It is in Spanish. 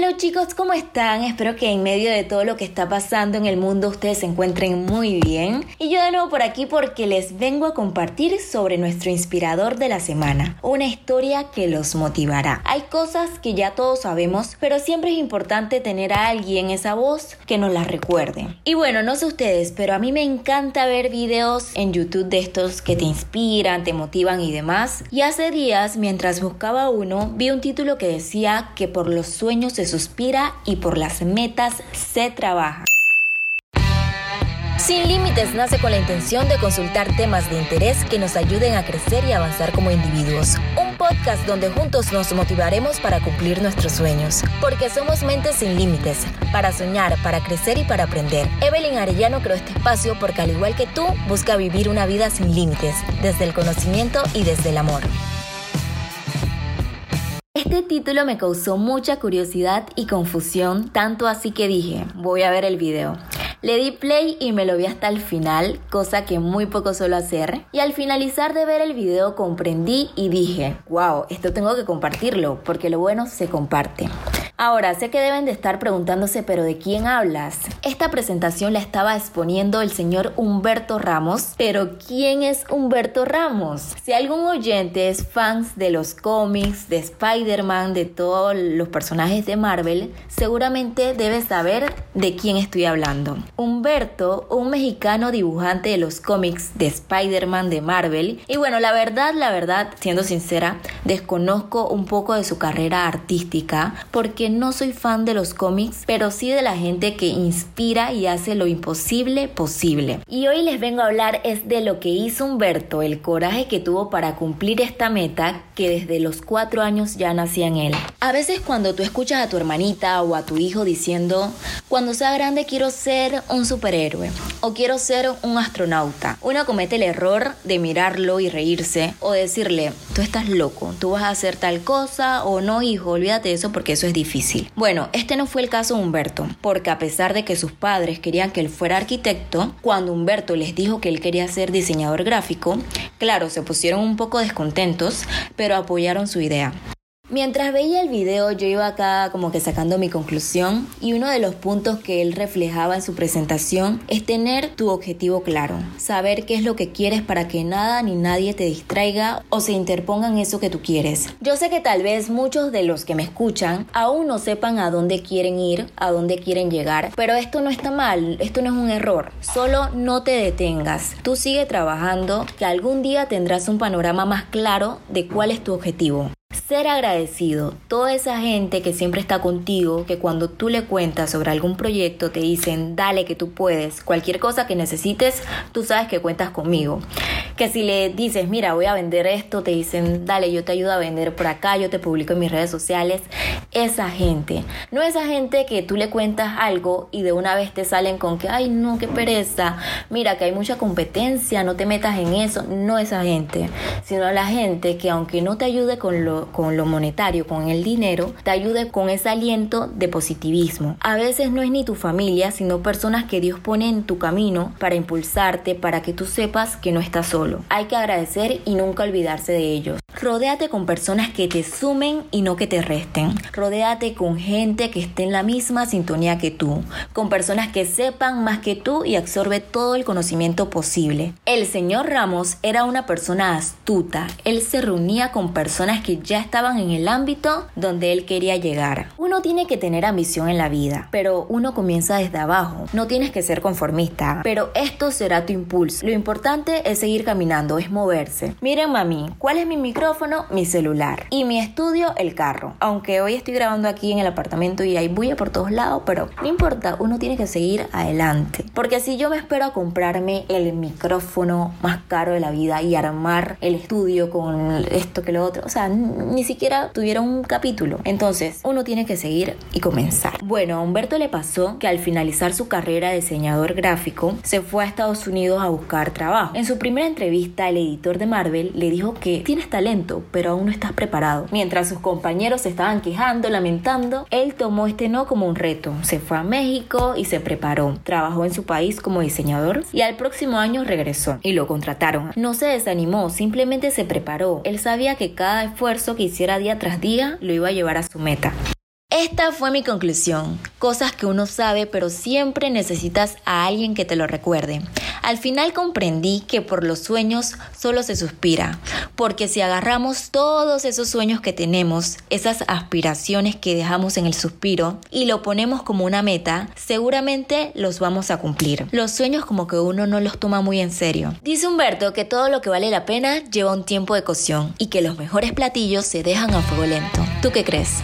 Hello chicos, ¿cómo están? Espero que en medio de todo lo que está pasando en el mundo ustedes se encuentren muy bien. Y yo de nuevo por aquí porque les vengo a compartir sobre nuestro inspirador de la semana, una historia que los motivará. Hay cosas que ya todos sabemos, pero siempre es importante tener a alguien esa voz que nos las recuerde. Y bueno, no sé ustedes, pero a mí me encanta ver videos en YouTube de estos que te inspiran, te motivan y demás. Y hace días, mientras buscaba uno, vi un título que decía que por los sueños se suspira y por las metas se trabaja. Sin Límites nace con la intención de consultar temas de interés que nos ayuden a crecer y avanzar como individuos. Un podcast donde juntos nos motivaremos para cumplir nuestros sueños. Porque somos mentes sin límites, para soñar, para crecer y para aprender. Evelyn Arellano creó este espacio porque al igual que tú, busca vivir una vida sin límites, desde el conocimiento y desde el amor. Este título me causó mucha curiosidad y confusión, tanto así que dije, voy a ver el video. Le di play y me lo vi hasta el final, cosa que muy poco suelo hacer. Y al finalizar de ver el video comprendí y dije, wow, esto tengo que compartirlo, porque lo bueno se comparte. Ahora, sé que deben de estar preguntándose, pero ¿de quién hablas? Esta presentación la estaba exponiendo el señor Humberto Ramos, pero ¿quién es Humberto Ramos? Si algún oyente es fans de los cómics, de Spider-Man, de todos los personajes de Marvel, seguramente debe saber de quién estoy hablando. Humberto, un mexicano dibujante de los cómics de Spider-Man de Marvel, y bueno, la verdad, la verdad, siendo sincera, desconozco un poco de su carrera artística porque no soy fan de los cómics, pero sí de la gente que inspira y hace lo imposible posible. Y hoy les vengo a hablar es de lo que hizo Humberto, el coraje que tuvo para cumplir esta meta que desde los cuatro años ya nacía en él. A veces cuando tú escuchas a tu hermanita o a tu hijo diciendo, cuando sea grande quiero ser un superhéroe o quiero ser un astronauta, uno comete el error de mirarlo y reírse o decirle, tú estás loco, tú vas a hacer tal cosa o no hijo, olvídate de eso porque eso es difícil. Bueno, este no fue el caso de Humberto, porque a pesar de que sus padres querían que él fuera arquitecto, cuando Humberto les dijo que él quería ser diseñador gráfico, claro, se pusieron un poco descontentos, pero apoyaron su idea. Mientras veía el video yo iba acá como que sacando mi conclusión y uno de los puntos que él reflejaba en su presentación es tener tu objetivo claro, saber qué es lo que quieres para que nada ni nadie te distraiga o se interponga en eso que tú quieres. Yo sé que tal vez muchos de los que me escuchan aún no sepan a dónde quieren ir, a dónde quieren llegar, pero esto no está mal, esto no es un error, solo no te detengas, tú sigue trabajando que algún día tendrás un panorama más claro de cuál es tu objetivo ser agradecido. Toda esa gente que siempre está contigo, que cuando tú le cuentas sobre algún proyecto te dicen, dale que tú puedes, cualquier cosa que necesites, tú sabes que cuentas conmigo. Que si le dices, mira, voy a vender esto, te dicen, dale, yo te ayudo a vender por acá, yo te publico en mis redes sociales. Esa gente, no esa gente que tú le cuentas algo y de una vez te salen con que, ay, no, qué pereza, mira que hay mucha competencia, no te metas en eso. No esa gente, sino la gente que aunque no te ayude con lo con lo monetario, con el dinero, te ayude con ese aliento de positivismo. A veces no es ni tu familia, sino personas que Dios pone en tu camino para impulsarte, para que tú sepas que no estás solo. Hay que agradecer y nunca olvidarse de ellos. Rodéate con personas que te sumen y no que te resten. Rodéate con gente que esté en la misma sintonía que tú, con personas que sepan más que tú y absorbe todo el conocimiento posible. El señor Ramos era una persona astuta. Él se reunía con personas que ya estaban en el ámbito donde él quería llegar. Uno tiene que tener ambición en la vida, pero uno comienza desde abajo. No tienes que ser conformista, pero esto será tu impulso. Lo importante es seguir caminando, es moverse. Miren mami, ¿cuál es mi mi celular y mi estudio, el carro. Aunque hoy estoy grabando aquí en el apartamento y hay bulla por todos lados, pero no importa, uno tiene que seguir adelante. Porque si yo me espero a comprarme el micrófono más caro de la vida y armar el estudio con esto que lo otro, o sea, ni siquiera tuviera un capítulo. Entonces, uno tiene que seguir y comenzar. Bueno, a Humberto le pasó que al finalizar su carrera de diseñador gráfico, se fue a Estados Unidos a buscar trabajo. En su primera entrevista, el editor de Marvel le dijo que tienes talento pero aún no estás preparado. Mientras sus compañeros se estaban quejando, lamentando, él tomó este no como un reto. Se fue a México y se preparó. Trabajó en su país como diseñador y al próximo año regresó y lo contrataron. No se desanimó, simplemente se preparó. Él sabía que cada esfuerzo que hiciera día tras día lo iba a llevar a su meta. Esta fue mi conclusión. Cosas que uno sabe pero siempre necesitas a alguien que te lo recuerde. Al final comprendí que por los sueños solo se suspira, porque si agarramos todos esos sueños que tenemos, esas aspiraciones que dejamos en el suspiro y lo ponemos como una meta, seguramente los vamos a cumplir. Los sueños como que uno no los toma muy en serio. Dice Humberto que todo lo que vale la pena lleva un tiempo de cocción y que los mejores platillos se dejan a fuego lento. ¿Tú qué crees?